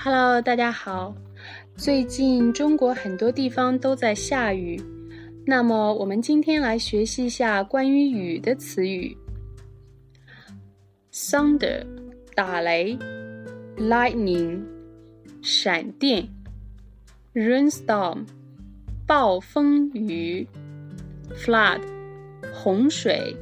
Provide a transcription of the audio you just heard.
hello 大家好。最近中国很多地方都在下雨那么我们今天来学习一下关于雨的词语。Thunder 打雷。Lightning 闪电。Rainstorm 暴风雨。Flood 洪水